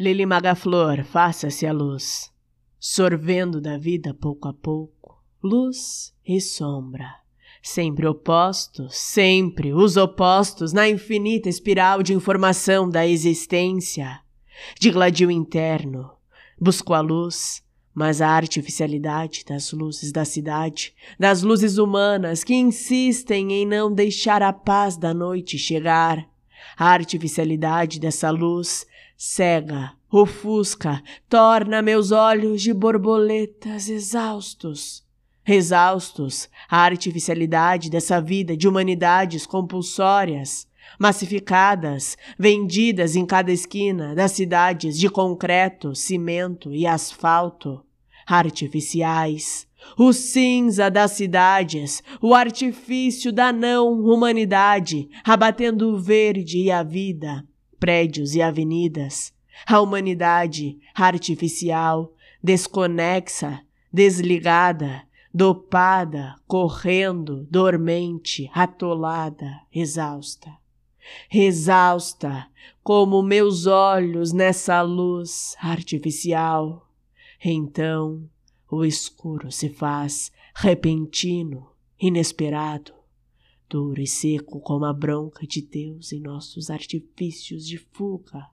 Lili Magaflor, faça-se a luz, sorvendo da vida pouco a pouco, luz e sombra. Sempre opostos, sempre os opostos na infinita espiral de informação da existência. De gladio interno, busco a luz, mas a artificialidade das luzes da cidade, das luzes humanas que insistem em não deixar a paz da noite chegar, a artificialidade dessa luz cega, ofusca, torna meus olhos de borboletas exaustos. Exaustos, a artificialidade dessa vida de humanidades compulsórias, massificadas, vendidas em cada esquina das cidades de concreto, cimento e asfalto, artificiais, o cinza das cidades, o artifício da não-humanidade, abatendo o verde e a vida, prédios e avenidas, a humanidade artificial, desconexa, desligada, dopada, correndo, dormente, atolada, exausta. Exausta, como meus olhos nessa luz artificial. Então o escuro se faz repentino, inesperado, duro e seco como a bronca de Deus em nossos artifícios de fuga.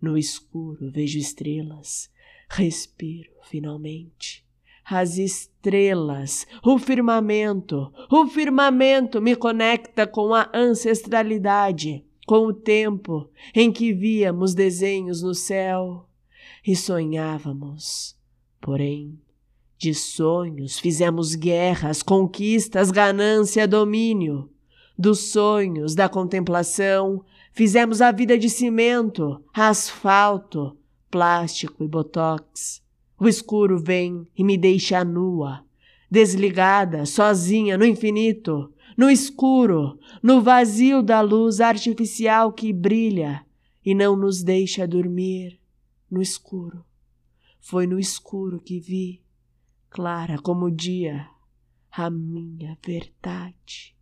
No escuro vejo estrelas, respiro finalmente. As estrelas, o firmamento, o firmamento me conecta com a ancestralidade, com o tempo em que víamos desenhos no céu e sonhávamos. Porém, de sonhos fizemos guerras, conquistas, ganância, domínio. Dos sonhos, da contemplação, fizemos a vida de cimento, asfalto, plástico e botox. O escuro vem e me deixa nua, desligada, sozinha no infinito, no escuro, no vazio da luz artificial que brilha e não nos deixa dormir no escuro. Foi no escuro que vi, clara como o dia, a minha verdade.